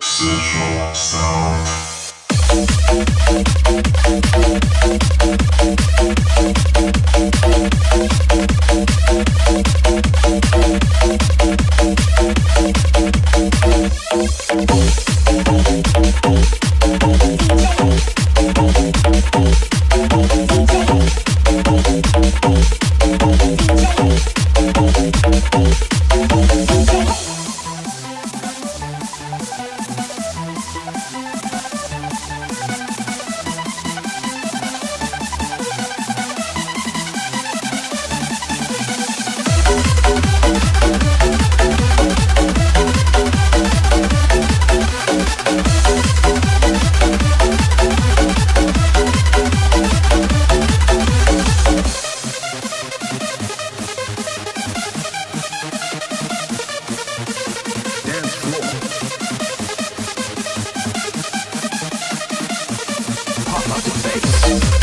Session. Thank